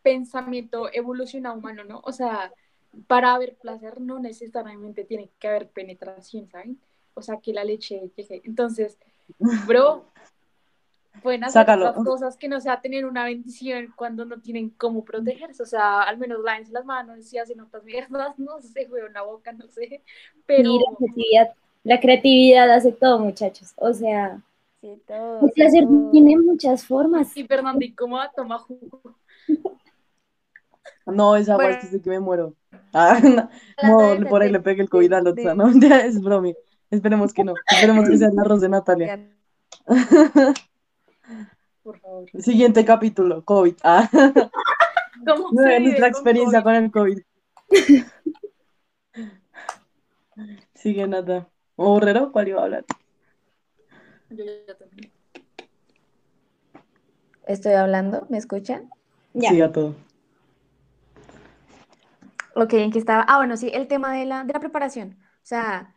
pensamiento evolucionado humano, ¿no? O sea, para haber placer no necesariamente tiene que haber penetración, ¿saben? O sea, que la leche llegue. Entonces, bro, pueden hacer las cosas que no sea tener una bendición cuando no tienen cómo protegerse, o sea, al menos lávense las manos, si hacen otras mierdas, no sé, juegan la boca, no sé, pero... la, creatividad, la creatividad hace todo, muchachos, o sea... Sí, todo, el placer tiene muchas formas. Y Fernando, ¿y cómo toma jugo? No, esa bueno. es que me muero. Ah, no, por ahí le pegue el COVID a Lotza, ¿no? Ya es bromi. Esperemos que no. Esperemos que sea el arroz de Natalia. Por favor. Siguiente capítulo, COVID. Ah. ¿Cómo nuestra experiencia con, el COVID. Sigue nada. ¿Borrero? ¿Cuál iba a hablar? Yo ya también. Estoy hablando, ¿me escuchan? Ya. Sí, a todo. Ok, ¿en qué estaba? Ah, bueno, sí, el tema de la, de la preparación. O sea,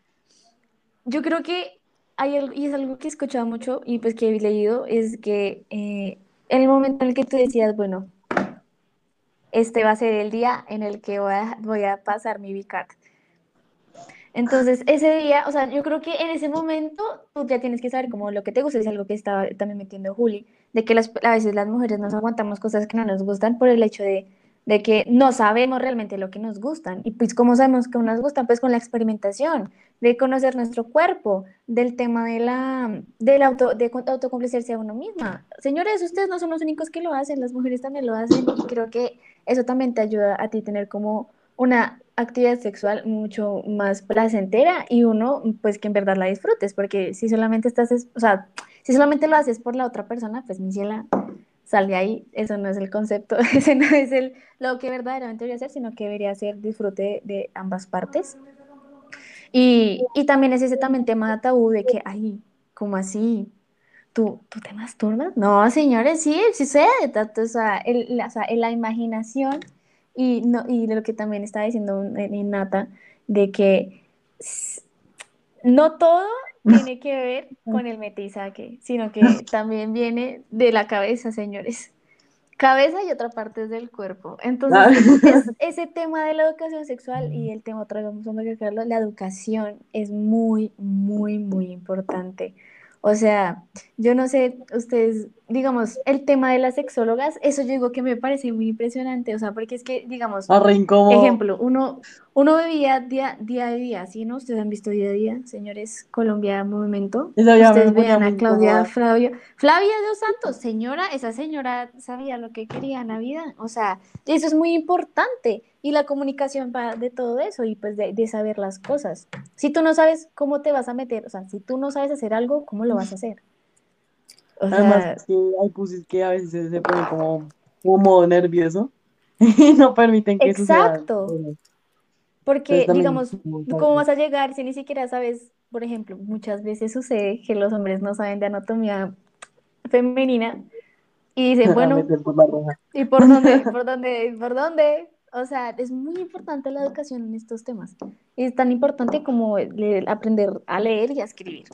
yo creo que hay algo, y es algo que he escuchado mucho y pues que he leído, es que eh, en el momento en el que tú decías, bueno, este va a ser el día en el que voy a, voy a pasar mi VCard. Entonces, ese día, o sea, yo creo que en ese momento tú ya tienes que saber como lo que te gusta, es algo que estaba también metiendo Juli, de que las, a veces las mujeres nos aguantamos cosas que no nos gustan por el hecho de de que no sabemos realmente lo que nos gustan. Y pues, ¿cómo sabemos que nos gustan? Pues con la experimentación, de conocer nuestro cuerpo, del tema de la, del auto, de autocomplacerse a uno misma. Señores, ustedes no son los únicos que lo hacen, las mujeres también lo hacen y creo que eso también te ayuda a ti tener como una actividad sexual mucho más placentera y uno, pues que en verdad la disfrutes, porque si solamente estás, o sea, si solamente lo haces por la otra persona, pues mi ciela, sal de ahí, eso no es el concepto, ese no es el, lo que verdaderamente debería ser, sino que debería ser disfrute de ambas partes. Y, y también es ese también tema tabú de que, ay, ¿cómo así? ¿Tú, ¿Tú te masturbas? No, señores, sí, sí sé, o sea, el, o sea, la imaginación y, no, y lo que también está diciendo Nata, de que no todo tiene que ver con el metizaje, sino que también viene de la cabeza, señores. Cabeza y otra parte es del cuerpo. Entonces, ah. ese tema de la educación sexual y el tema, otra vez, la educación es muy, muy, muy importante. O sea, yo no sé, ustedes, digamos, el tema de las sexólogas, eso yo digo que me parece muy impresionante, o sea, porque es que, digamos, ejemplo, uno, uno vivía día, día a día, ¿sí, no? Ustedes han visto día a día, señores, Colombia Movimiento. Ustedes vean a Claudia Flavia. Flavia de los Santos, señora, esa señora sabía lo que quería en la vida. O sea, eso es muy importante. Y la comunicación va de todo eso y pues de, de saber las cosas. Si tú no sabes cómo te vas a meter, o sea, si tú no sabes hacer algo, ¿cómo lo vas a hacer? O Además, que hay pusis que a veces se ponen como como nervioso y no permiten que Exacto. Porque, digamos, como ¿tú ¿cómo vas a llegar si ni siquiera sabes? Por ejemplo, muchas veces sucede que los hombres no saben de anatomía femenina y dicen, bueno. ¿y por dónde? ¿Por dónde? ¿Por dónde? O sea, es muy importante la educación en estos temas. Es tan importante como leer- aprender a leer y a escribir.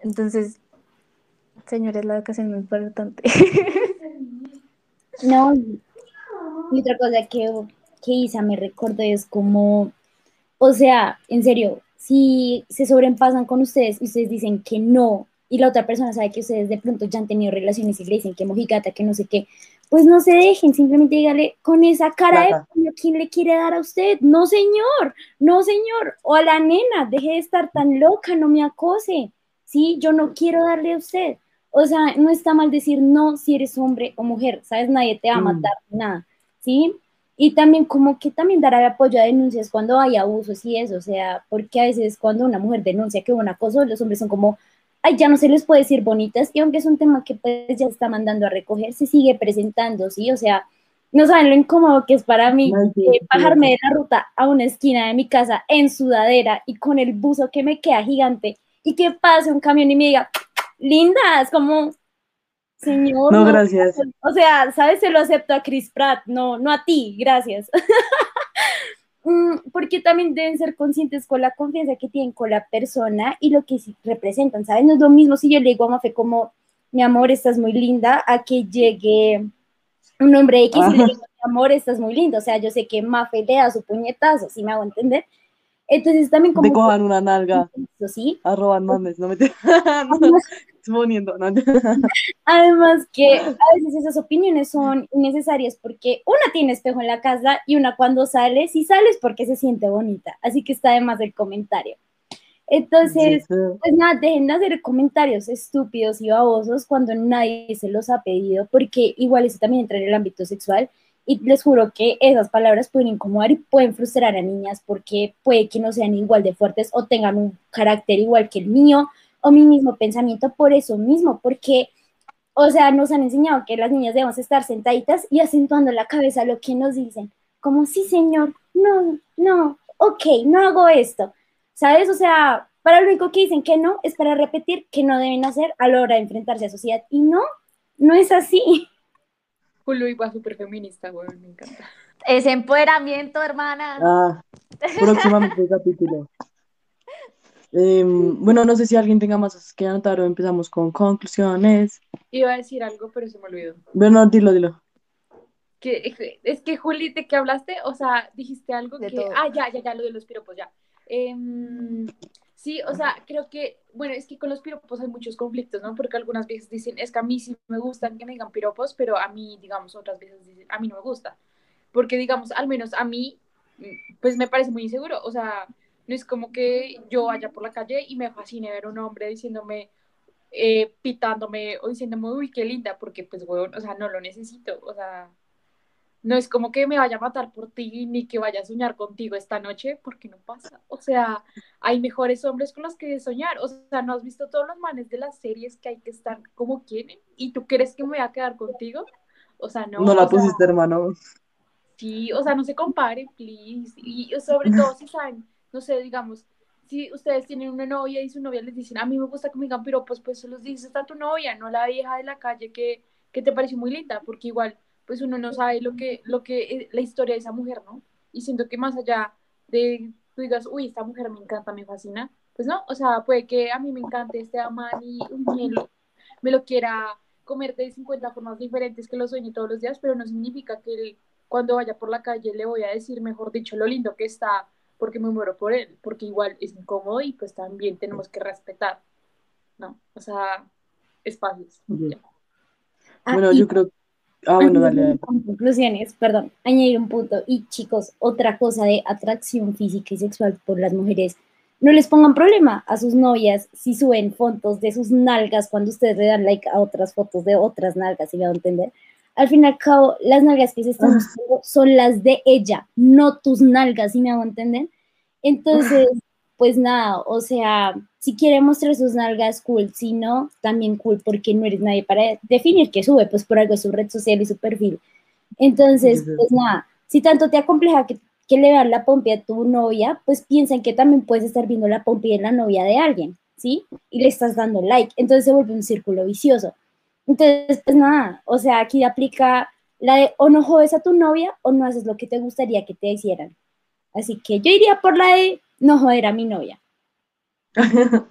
Entonces, señores, la educación es muy importante. No, y otra cosa que, que Isa me recordó es como, o sea, en serio, si se sobrepasan con ustedes y ustedes dicen que no, y la otra persona sabe que ustedes de pronto ya han tenido relaciones y le dicen que mojigata, que no sé qué, pues no se dejen, simplemente dígale con esa cara Plata. de "¿Pero quién le quiere dar a usted. No, señor, no, señor. O a la nena, deje de estar tan loca, no me acose. Sí, yo no quiero darle a usted. O sea, no está mal decir no si eres hombre o mujer, ¿sabes? Nadie te va a Mm. matar, nada, ¿sí? Y también como que también dar apoyo a denuncias cuando hay abusos y eso, o sea, porque a veces cuando una mujer denuncia que hubo un acoso, los hombres son como, ay, ya no se les puede decir bonitas, y aunque es un tema que pues ya está mandando a recoger, se sigue presentando, ¿sí? O sea, no saben lo incómodo que es para mí sí, eh, sí, bajarme de la ruta a una esquina de mi casa en sudadera y con el buzo que me queda gigante y que pase un camión y me diga, linda, es como, señor, No, gracias. o sea, ¿sabes? Se lo acepto a Chris Pratt, no, no a ti, gracias. Mm, Porque también deben ser conscientes con la confianza que tienen con la persona y lo que sí representan, ¿sabes? No es lo mismo si yo le digo a Mafe como, mi amor, estás muy linda, a que llegue un hombre X y le Ah. digo, mi amor, estás muy lindo. O sea, yo sé que Mafe le da su puñetazo, si me hago entender. Entonces también como... Te cojan una nalga, ¿sí? a robar mames, no me te... no, exponiendo, no. Además que a veces esas opiniones son innecesarias porque una tiene espejo en la casa y una cuando sale, si sales porque se siente bonita. Así que está además el comentario. Entonces, pues nada, dejen de hacer comentarios estúpidos y babosos cuando nadie se los ha pedido, porque igual eso también entra en el ámbito sexual. Y les juro que esas palabras pueden incomodar y pueden frustrar a niñas porque puede que no sean igual de fuertes o tengan un carácter igual que el mío o mi mismo pensamiento por eso mismo, porque, o sea, nos han enseñado que las niñas debemos estar sentaditas y acentuando la cabeza a lo que nos dicen, como, sí, señor, no, no, ok, no hago esto, ¿sabes? O sea, para lo único que dicen que no es para repetir que no deben hacer a la hora de enfrentarse a sociedad, y no, no es así. Julio iba súper feminista, güey, me encanta. Ese empoderamiento, hermana. Ah, próximamente capítulo. Em, bueno, no sé si alguien tenga más cosas que anotar o empezamos con conclusiones. Iba a decir algo, pero se me olvidó. Bueno, dilo, dilo. Que, es que, Juli, ¿de qué hablaste? O sea, dijiste algo De que... todo. Ah, ya, ya, ya, lo de los piropos, ya. Em, sí, o sea, creo que... Bueno, es que con los piropos hay muchos conflictos, ¿no? Porque algunas veces dicen, es que a mí sí me gustan que me digan piropos, pero a mí, digamos, otras veces dicen, a mí no me gusta. Porque, digamos, al menos a mí, mm, pues me parece muy inseguro. O sea, no es como que yo vaya por la calle y me fascine ver un hombre diciéndome, eh, pitándome o diciéndome, uy, qué linda, porque pues, weón, o sea, no lo necesito, o sea, no es como que me vaya a matar por ti ni que vaya a soñar contigo esta noche, porque no pasa, o sea, hay mejores hombres con los que soñar, o sea, ¿no has visto todos los manes de las series que hay que estar como quieren? ¿Y tú crees que me voy a quedar contigo? O sea, no. No la sea, pusiste, hermano. Sí, o sea, no se comparen, please. Y sobre todo si saben, no sé, digamos, si ustedes tienen una novia y su novia les dicen, a mí me gusta que me digan piropos, pues se los dices a tu novia, no la vieja de la calle que, que te pareció muy linda, porque igual, pues uno no sabe lo que, lo que, eh, la historia de esa mujer, ¿no? Y siento que más allá de tú digas, uy, esta mujer me encanta, me fascina, pues no, o sea, puede que a mí me encante este amán y me lo, me lo quiera comer de 50 formas diferentes que lo sueñe todos los días, pero no significa que él, cuando vaya por la calle le voy a decir, mejor dicho, lo lindo que está, porque me muero por él, porque igual es incómodo y pues también tenemos que respetar, ¿no? O sea, espacios. ya. Ah, Bueno, y- yo creo. Ah, bueno, dale, dale. Con conclusiones, perdón, añadir un punto. Y chicos, otra cosa de atracción física y sexual por las mujeres, no les pongan problema a sus novias si suben fotos de sus nalgas cuando ustedes le dan like a otras fotos de otras nalgas, si me van a entender. Al fin y al cabo, las nalgas que se están mostrando son las de ella, no tus nalgas, si me hago entender. Entonces, pues nada, o sea, si quiere mostrar sus nalgas, cool, si no, también cool, porque no eres nadie para definir que sube, pues por algo es su red social y su perfil. Entonces, pues nada, si tanto te acompleja que, que le vean la pompi a tu novia, pues piensen que también puedes estar viendo la pompi en la novia de alguien, ¿sí? Y le estás dando like. Entonces se vuelve un círculo vicioso. Entonces, pues nada, o sea, aquí aplica la de o no jodes a tu novia o no haces lo que te gustaría que te hicieran. Así que yo iría por la de no joder a mi novia.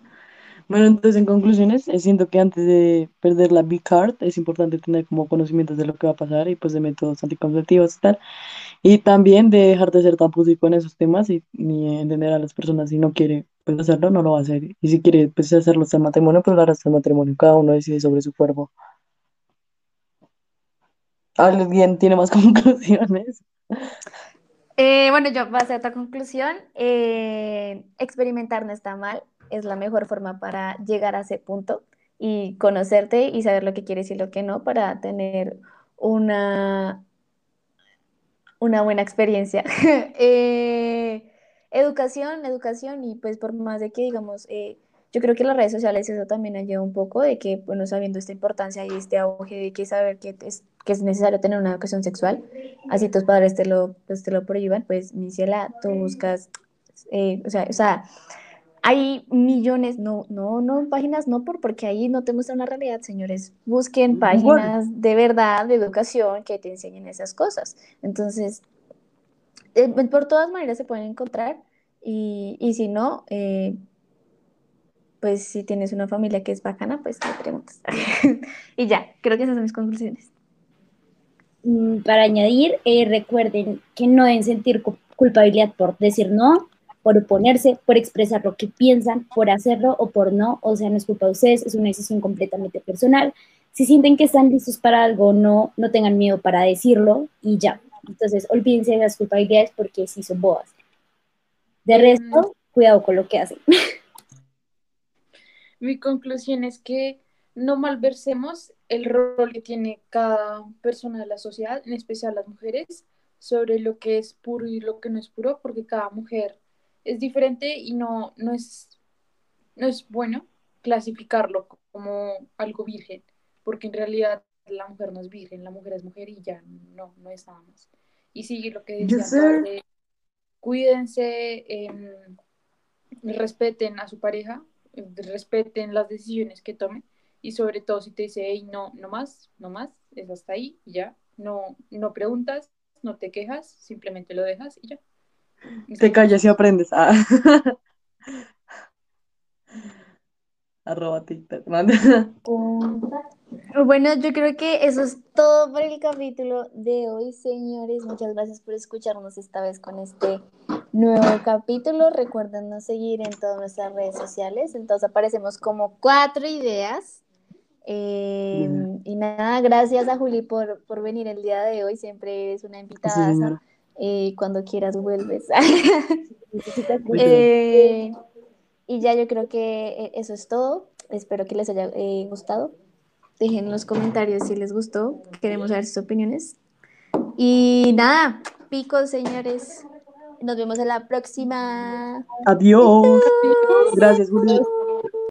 Bueno, entonces en conclusiones, eh, siento que antes de perder la B-Card es importante tener como conocimientos de lo que va a pasar y pues de métodos anticonceptivos y tal. Y también de dejar de ser tan público en esos temas y ni entender a las personas si no quiere pues hacerlo, no lo va a hacer. Y si quiere pues hacerlo hasta el matrimonio, pues lo hará hasta el matrimonio. Cada uno decide sobre su cuerpo. ¿Alguien tiene más conclusiones? Eh, bueno, yo voy a otra conclusión. Eh, experimentar no está mal, es la mejor forma para llegar a ese punto y conocerte y saber lo que quieres y lo que no para tener una, una buena experiencia. Eh, educación, educación y pues por más de que digamos, eh, yo creo que las redes sociales eso también ayuda un poco de que, bueno, sabiendo esta importancia y este auge de que saber que es, que es necesario tener una educación sexual, así tus padres te lo, pues, te lo prohíban, pues, mi ciela, tú buscas, eh, o sea, o sea, hay millones, no, no, no, páginas no por, porque ahí no te muestra una realidad, señores. Busquen páginas de verdad, de educación, que te enseñen esas cosas. Entonces, eh, por todas maneras se pueden encontrar y, y si no, eh, pues si tienes una familia que es bacana, pues te preguntas. y ya, creo que esas son mis conclusiones. Mm, para añadir, eh, recuerden que no deben sentir culpabilidad por decir no, por oponerse, por expresar lo que piensan, por hacerlo o por no, o sea, no es culpa de ustedes, es una decisión completamente personal. Si sienten que están listos para algo, no, no tengan miedo para decirlo y ya. Entonces, olvídense de las culpabilidades porque sí son boas. De resto, cuidado con lo que hacen. Mi conclusión es que no malversemos el rol que tiene cada persona de la sociedad, en especial las mujeres, sobre lo que es puro y lo que no es puro, porque cada mujer es diferente y no, no, es, no es bueno clasificarlo como algo virgen, porque en realidad la mujer no es virgen, la mujer es mujer y ya no, no es nada más. Y sigue lo que decía, cuídense, em, respeten a su pareja, respeten las decisiones que tome y sobre todo si te dice, hey, no, no más, no más, es hasta ahí y ya, no, no preguntas, no te quejas, simplemente lo dejas y ya. Te callas y aprendes. Ah. Arroba TikTok. Bueno, yo creo que eso es todo por el capítulo de hoy, señores. Muchas gracias por escucharnos esta vez con este nuevo capítulo. Recuerden no seguir en todas nuestras redes sociales. Entonces aparecemos como cuatro ideas. Em, y nada, gracias a Juli por, por venir el día de hoy. Siempre eres una invitada. Eh, cuando quieras vuelves. Eh, y ya yo creo que eh, eso es todo. Espero que les haya gustado. Dejen en los comentarios si les gustó. Queremos saber sus opiniones. Y nada, picos, señores. Nos vemos en la próxima. Adiós. Gracias, Julio.